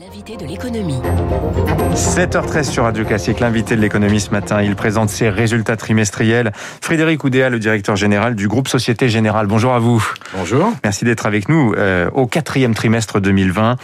L'invité de l'économie. 7h13 sur Radio Classique, l'invité de l'économie ce matin, il présente ses résultats trimestriels. Frédéric Oudéa, le directeur général du groupe Société Générale. Bonjour à vous. Bonjour. Merci d'être avec nous. Euh, au quatrième trimestre 2020,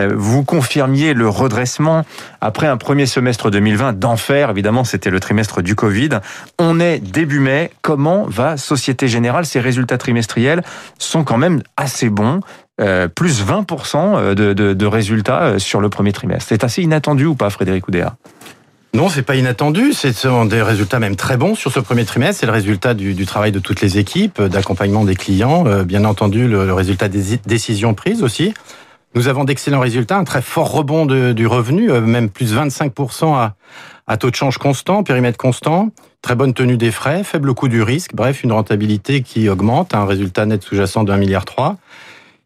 euh, vous confirmiez le redressement après un premier semestre 2020 d'enfer. Évidemment, c'était le trimestre du Covid. On est début mai. Comment va Société Générale? Ces résultats trimestriels sont quand même assez bons. Euh, plus 20% euh, de, résultats euh, sur le premier trimestre. C'est assez inattendu ou pas, Frédéric Oudéa? Non, c'est pas inattendu. Ce sont des résultats même très bons sur ce premier trimestre. C'est le résultat du, travail de toutes les équipes, d'accompagnement des clients, bien entendu le, résultat des décisions prises aussi. Nous avons d'excellents résultats, un très fort rebond du revenu, même plus 25% à, à taux de change constant, périmètre constant, très bonne tenue des frais, faible coût du risque, bref, une rentabilité qui augmente, un résultat net sous-jacent de 1,3 milliard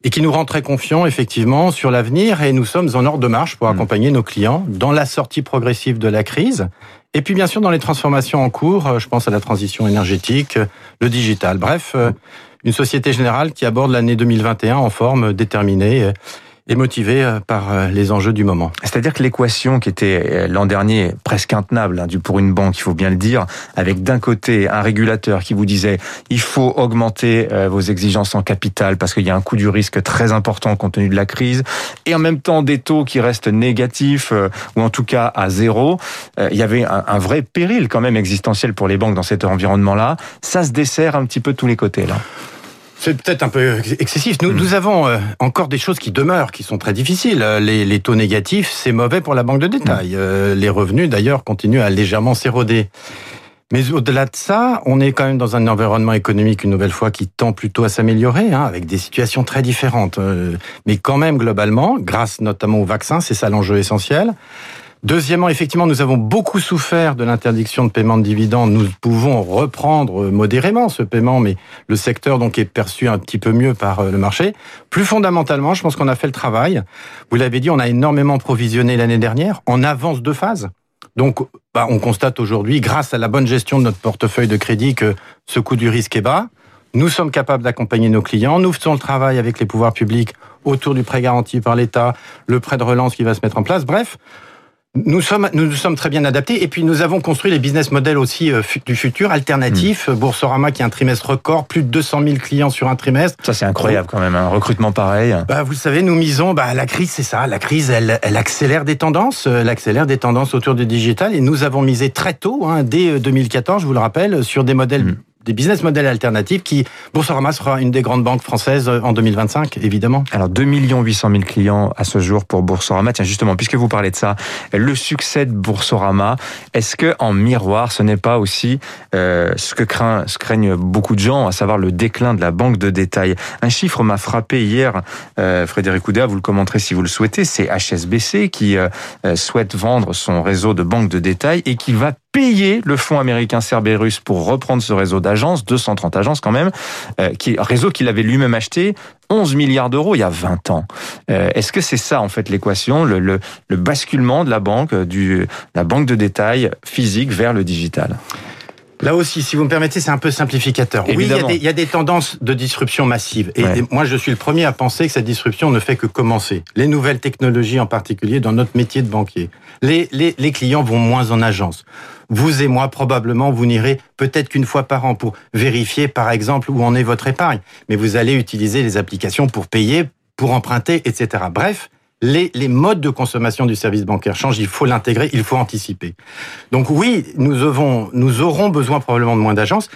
et qui nous rend très confiants effectivement sur l'avenir et nous sommes en ordre de marche pour mmh. accompagner nos clients dans la sortie progressive de la crise et puis bien sûr dans les transformations en cours, euh, je pense à la transition énergétique, euh, le digital. Bref, euh, une société générale qui aborde l'année 2021 en forme déterminée et motivé euh, par euh, les enjeux du moment. C'est-à-dire que l'équation qui était euh, l'an dernier presque intenable hein, pour une banque, il faut bien le dire, avec d'un côté un régulateur qui vous disait il faut augmenter vos exigences en capital parce qu'il y a un coût du risque très important compte tenu de la crise, et en même temps des taux qui restent négatifs ou en tout cas à zéro, il y avait un, vrai péril quand même existentiel pour les banques dans cet environnement-là. Ça se dessert un petit peu de tous les côtés là. C'est peut-être un peu excessif. Nous, hmm. nous avons euh, encore des choses qui demeurent, qui sont très difficiles. Euh, les, les taux négatifs, c'est mauvais pour la banque de détail. Hmm. Euh, les revenus, d'ailleurs, continuent à légèrement s'éroder. Mais au-delà de ça, on est quand même dans un environnement économique, une nouvelle fois, qui tend plutôt à s'améliorer, hein, avec des situations très différentes. Mais quand même, globalement, grâce notamment au vaccin, c'est ça l'enjeu essentiel. Deuxièmement, effectivement, nous avons beaucoup souffert de l'interdiction de paiement de dividendes. Nous pouvons reprendre modérément ce paiement, mais le secteur donc est perçu un petit peu mieux par euh, le marché. Plus fondamentalement, je pense qu'on a fait le travail. Vous l'avez dit, on a énormément provisionné l'année dernière en avance de phase. Donc, bah, on constate aujourd'hui, grâce à la bonne gestion de notre portefeuille de crédit, que ce coût du risque est bas. Nous sommes capables d'accompagner nos clients. Nous faisons le travail avec les pouvoirs publics autour du prêt garanti par l'État, le prêt de relance qui va se mettre en place. Bref, nous sommes, nous nous sommes très bien adaptés et puis nous avons construit les business models aussi euh, du futur, alternatifs. Mmh. Boursorama qui a un trimestre record, plus de 200 000 clients sur un trimestre. Ça c'est incroyable quand même, un recrutement pareil. Bah, vous savez, nous misons, bah, la crise c'est ça, la crise elle, elle accélère des tendances, euh, elle accélère des tendances autour du digital et nous avons misé très tôt, hein, dès 2014, euh, je vous le rappelle, sur des modèles mmh des business models alternatifs qui, Boursorama sera une des grandes banques françaises en 2025, évidemment. Alors, 2 800 000 clients à ce jour pour Boursorama. Tiens, justement, puisque vous parlez de ça, le succès de Boursorama, est-ce que en miroir, ce n'est pas aussi euh, ce que craint, ce craignent beaucoup de gens, à savoir le déclin de la banque de détail? Un chiffre m'a frappé hier, euh, Frédéric Oudéa, vous le commenterez si vous le souhaitez, c'est HSBC qui euh, euh, souhaite vendre son réseau de banques de détail et qui va payer le fonds américain Cerberus pour reprendre ce réseau d'agences, 230 agences quand même, euh, qui, réseau qu'il avait lui-même acheté, 11 milliards d'euros il y a 20 ans. Euh, Est-ce que c'est ça en fait l'équation, le, le, le, basculement de la banque, du, la banque de détail physique vers le digital? Là aussi, si vous me permettez, c'est un peu simplificateur. Oui, il y, a des, il y, a des, tendances de disruption massive. Et ouais. moi, je suis le premier à penser que cette disruption ne fait que commencer. Les nouvelles technologies, en particulier dans notre métier de banquier. Les, les, les clients vont moins en agence. Vous et moi, probablement, vous n'irez peut-être qu'une fois par an pour vérifier, par exemple, où en est votre épargne. Mais vous allez utiliser les applications pour payer, pour emprunter, etc. Bref, les, les, modes de consommation du service bancaire changent, il faut l'intégrer, il faut anticiper. Donc oui, nous, avons, nous aurons besoin probablement de moins d'agences.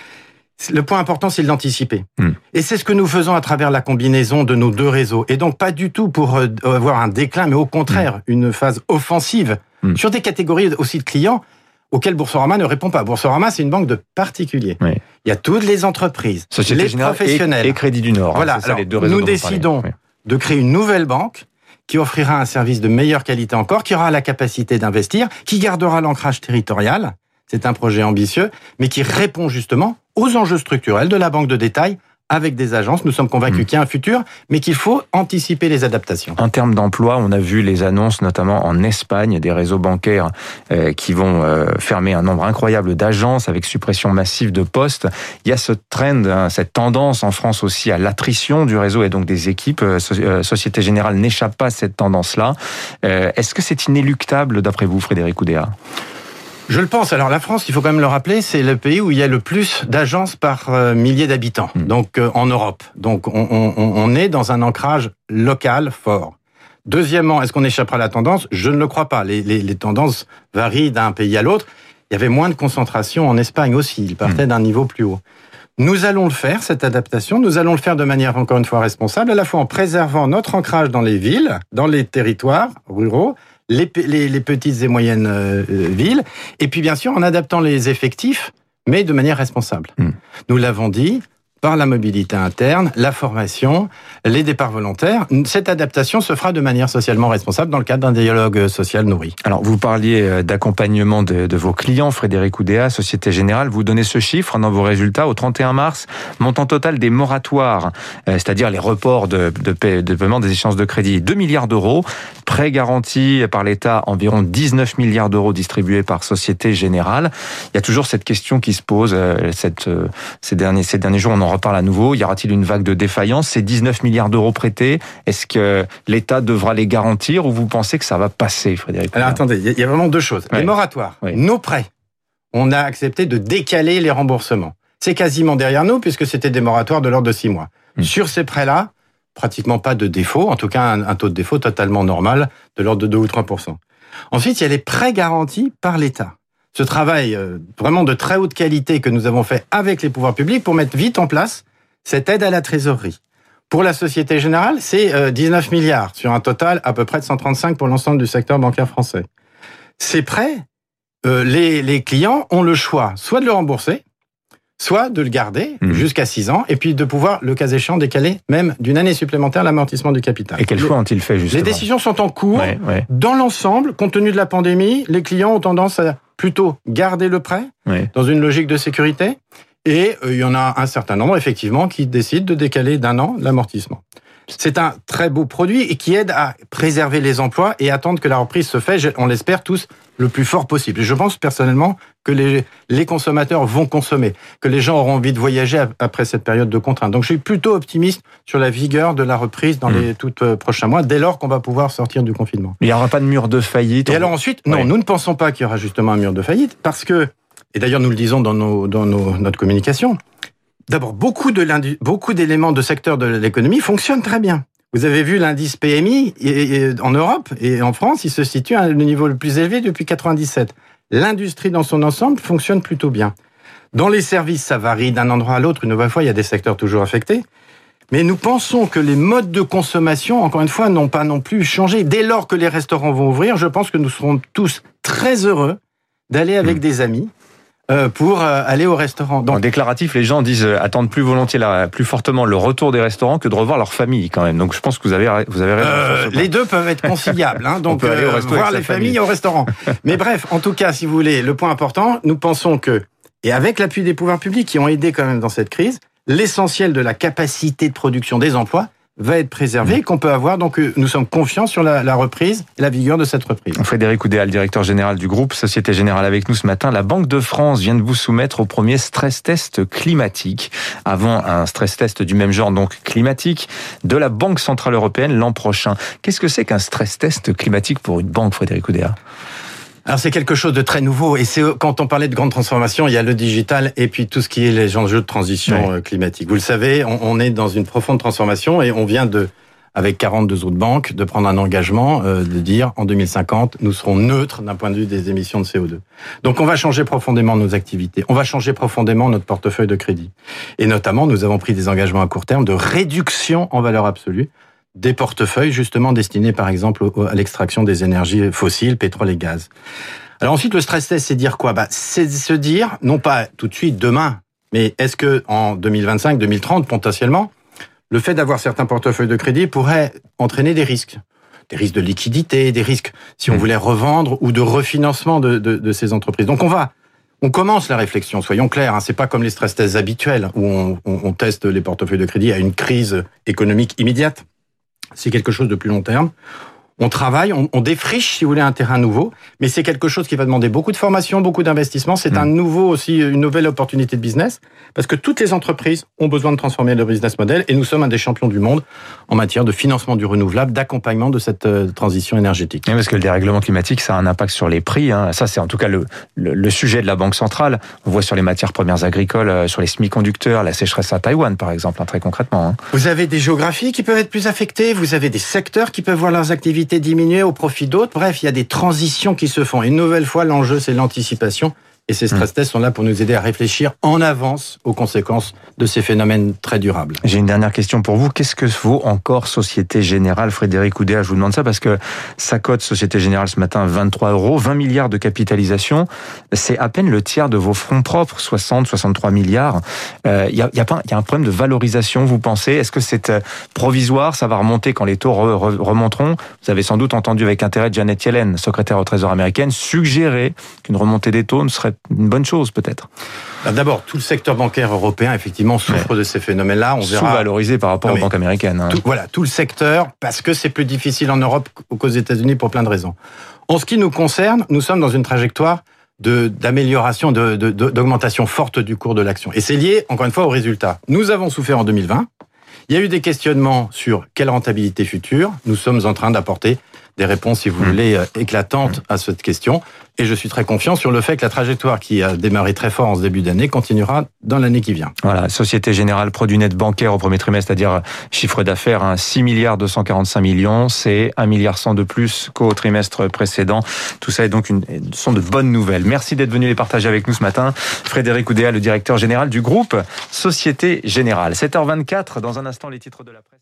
Le point important, c'est de l'anticiper. Mmh. Et c'est ce que nous faisons à travers la combinaison de nos deux réseaux. Et donc pas du tout pour euh, avoir un déclin, mais au contraire, mmh. une phase offensive mmh. sur des catégories aussi de clients auxquels Boursorama ne répond pas. Boursorama, c'est une banque de particuliers. Oui. Il y a toutes les entreprises, Société les professionnels. Et, et, Crédit du Nord. Voilà. Hein, ça, Alors, nous décidons oui. de créer une nouvelle banque qui offrira un service de meilleure qualité encore, qui aura la capacité d'investir, qui gardera l'ancrage territorial. C'est un projet ambitieux, mais qui répond justement aux enjeux structurels de la banque de détail avec des agences. Nous sommes convaincus mmh. qu'il y a un futur, mais qu'il faut anticiper les adaptations. En termes d'emploi, on a vu les annonces, notamment en Espagne, des réseaux bancaires euh, qui vont euh, fermer un nombre incroyable d'agences avec suppression massive de postes. Il y a ce trend, hein, cette tendance en France aussi à l'attrition du réseau et donc des équipes. Euh, Société Générale n'échappe pas à cette tendance-là. Est-ce que c'est inéluctable d'après vous, Frédéric Oudéa? Je le pense. Alors la France, il faut quand même le rappeler, c'est le pays où il y a le plus d'agences par euh, millier d'habitants, hmm. donc euh, en Europe. Donc on, on, on, est dans un ancrage local fort. Deuxièmement, est-ce qu'on échappera à la tendance? Je ne le crois pas. Les, les, les tendances varient d'un pays à l'autre. Il y avait moins de concentration en Espagne aussi. Il partait hmm. d'un niveau plus haut. Nous allons le faire, cette adaptation. Nous allons le faire de manière, encore une fois, responsable, à la fois en préservant notre ancrage dans les villes, dans les territoires ruraux, les, petites et moyennes euh, villes, et puis bien sûr en adaptant les effectifs, mais de manière responsable. Hmm. Nous l'avons dit, par la mobilité interne, la formation, les départs volontaires. Cette adaptation se fera de manière socialement responsable dans le cadre d'un dialogue social nourri. Alors, vous parliez euh, d'accompagnement de, vos clients, Frédéric Oudéa, Société Générale. Vous donnez ce chiffre dans vos résultats au 31 mars. Montant total des moratoires, euh, c'est-à-dire les reports de, paiement des échéances de crédit, 2 milliards d'euros. Prêts garantis par l'État, environ 19 milliards d'euros distribués par Société Générale. Il y a toujours cette question qui se pose euh, ces, derniers, ces derniers jours. On en reparle à nouveau. Y aura-t-il une vague de défaillance? Ces 19 milliards d'euros prêtés, est-ce que l'État devra les garantir ou vous pensez que ça va passer, Frédéric Alors attendez, il y a vraiment deux choses. Les moratoires, nos prêts, on a accepté de décaler les remboursements. C'est quasiment derrière nous puisque c'était des moratoires de l'ordre de six mois. Hmm. Sur ces prêts-là, pratiquement pas de défaut, en tout cas un, taux de défaut totalement normal de l'ordre de 2 ou 3% Ensuite, il y a les prêts garantis par l'État ce travail euh, vraiment de très haute qualité que nous avons fait avec les pouvoirs publics pour mettre vite en place cette aide à la trésorerie. Pour la Société Générale, c'est 19 euh, milliards sur un total à peu près de 135 pour l'ensemble du secteur bancaire français. Ces prêts, euh, les, les clients ont le choix soit de le rembourser, soit de le garder mmh. jusqu'à 6 ans, et puis de pouvoir, le cas échéant, décaler même d'une année supplémentaire l'amortissement du capital. Et quel choix ont-ils fait justement Les décisions sont en cours. Dans l'ensemble, compte tenu de la pandémie, les clients ont tendance à plutôt garder le prêt dans une logique de sécurité. Et euh, il y en a un certain nombre, effectivement, qui décident de décaler d'un an l'amortissement. C'est un très beau produit et qui aide à préserver les emplois et attendre que la reprise se fasse, on l'espère tous, le plus fort possible. Je pense personnellement que les, les consommateurs vont consommer, que les gens auront envie de voyager après cette période de contrainte. Donc je suis plutôt optimiste sur la vigueur de la reprise dans les hmm. tout euh, prochains mois, dès lors qu'on va pouvoir sortir du confinement. Il n'y aura pas de mur de faillite. Et alors ensuite, non, nous ne pensons pas qu'il y aura justement un mur de faillite, parce que, et d'ailleurs nous le disons dans, nos, dans nos, notre communication, D'abord, beaucoup de beaucoup d'éléments de secteur de l'économie fonctionnent très bien. Vous avez vu l'indice PMI en Europe et en France, il se situe à le niveau le plus élevé depuis 97. L'industrie dans son ensemble fonctionne plutôt bien. Dans les services, ça varie d'un endroit à l'autre. Une nouvelle fois, il y a des secteurs toujours affectés. Mais nous pensons que les modes de consommation, encore une fois, n'ont pas non plus changé. Dès lors que les restaurants vont ouvrir, je pense que nous serons tous très heureux d'aller avec mmh. des amis pour euh, aller au restaurant. Donc, en déclaratif, les gens disent euh, attendent plus volontiers, plus fortement le retour des restaurants que de revoir leur famille quand même. Donc je pense que vous avez vous avez raison. Euh, les deux peuvent être conciliables. Hein, donc aller au voir les familles au restaurant. Mais bref, en tout cas, si vous voulez, le point important, nous pensons que et avec l'appui des pouvoirs publics qui ont aidé quand même dans cette crise, l'essentiel de la capacité de production des emplois va être préservé qu'on peut avoir. Donc, euh, nous sommes confiants sur la, reprise la vigueur de cette reprise. Frédéric Oudéal, directeur général du groupe Société Générale avec nous ce matin. La Banque de France vient de vous soumettre au premier stress test climatique. Avant un stress test du même genre, donc climatique, de la Banque Centrale Européenne l'an prochain. Qu'est-ce que c'est qu'un stress test climatique pour une banque, Frédéric Oudéa? Alors c'est quelque chose de très nouveau et c'est quand on parlait de grande transformation, il y a le digital et puis tout ce qui est les enjeux de transition euh, climatique. Vous le savez, on, est dans une profonde transformation et on vient de avec 42 autres banques, de prendre un engagement euh, de dire en 2050, nous serons neutres d'un point de vue des émissions de CO2. Donc on va changer profondément nos activités, on va changer profondément notre portefeuille de crédit. Et notamment, nous avons pris des engagements à court terme de réduction en valeur absolue des portefeuilles justement destinés par exemple à l'extraction des énergies fossiles, pétrole et gaz. Alors ensuite, le stress test, c'est dire quoi? Bah, C'est se dire, non pas tout de suite, demain, mais est-ce que en 2025, 2030, potentiellement, le fait d'avoir certains portefeuilles de crédit pourrait entraîner des risques des risques de liquidité, des risques si on mmh. voulait revendre ou de refinancement de, de, de ces entreprises. Donc on va On commence la réflexion, soyons clairs. Hein, c'est pas comme les stress tests habituels où on, on, on teste les portefeuilles de crédit à une crise économique immédiate. C'est quelque chose de plus long terme on travaille, on, on, défriche, si vous voulez, un terrain nouveau, mais c'est quelque chose qui va demander beaucoup de formation, beaucoup d'investissement. C'est un mm. nouveau aussi, une nouvelle opportunité de business, parce que toutes les entreprises ont besoin de transformer leur business model, et nous sommes un des champions du monde en matière de financement du renouvelable, d'accompagnement de cette euh, transition énergétique. parce que le dérèglement climatique, ça a un impact sur les prix. Hein. Ça, c'est en tout cas le, le, le, sujet de la Banque centrale. On voit sur les matières premières agricoles, euh, sur les semi-conducteurs, la sécheresse à Taïwan, par exemple, hein, très concrètement. Hein. Vous avez des géographies qui peuvent être plus affectées, vous avez des secteurs qui peuvent voir leurs activités diminuer au profit d'autres. Bref, il y a des transitions qui se font. Une nouvelle fois, l'enjeu, c'est l'anticipation. Et ces stress mm. tests sont là pour nous aider à réfléchir en avance aux conséquences de ces phénomènes très durables. J'ai une dernière question pour vous. Qu'est-ce que vaut encore Société Générale Frédéric Oudéa, je vous demande ça parce que sa cote Société Générale ce matin, 23 euros, 20 milliards de capitalisation. C'est à peine le tiers de vos fonds propres, 60, 63 milliards. Il euh, y, a, y, a pas, y a un problème de valorisation, vous pensez? Est-ce que c'est euh, provisoire? Ça va remonter quand les taux remonteront? Vous avez sans doute entendu avec intérêt Janet Yellen, secrétaire au Trésor américaine, suggérer qu'une remontée des taux ne serait une bonne chose peut-être. D'abord, tout le secteur bancaire européen effectivement souffre de ces phénomènes-là. On verra sous-valorisé par rapport aux banques américaines. Hein. voilà, tout le secteur parce que c'est plus difficile en Europe qu'aux États-Unis pour plein de raisons. En ce qui nous concerne, nous sommes dans une trajectoire d'amélioration, d'augmentation forte du cours de l'action. Et c'est lié, encore une fois, aux résultats. Nous avons souffert en 2020. Il y a eu des questionnements sur quelle rentabilité future. Nous sommes en train d'apporter des réponses, si vous hmm. voulez, euh, éclatantes à cette question. Et je suis très confiant sur le fait que la trajectoire qui a démarré très fort en ce début d'année continuera dans l'année qui vient. Voilà, Société Générale, produit net bancaire au premier trimestre, c'est-à-dire chiffre d'affaires, hein, 6 milliards 245 millions, c'est 1 milliard 100 de plus qu'au trimestre précédent. Tout ça est donc une, sont de bonnes nouvelles. Merci d'être venu les partager avec nous ce matin. Frédéric Oudéa, le directeur général du groupe Société Générale. 7h24, dans un instant, les titres de la presse.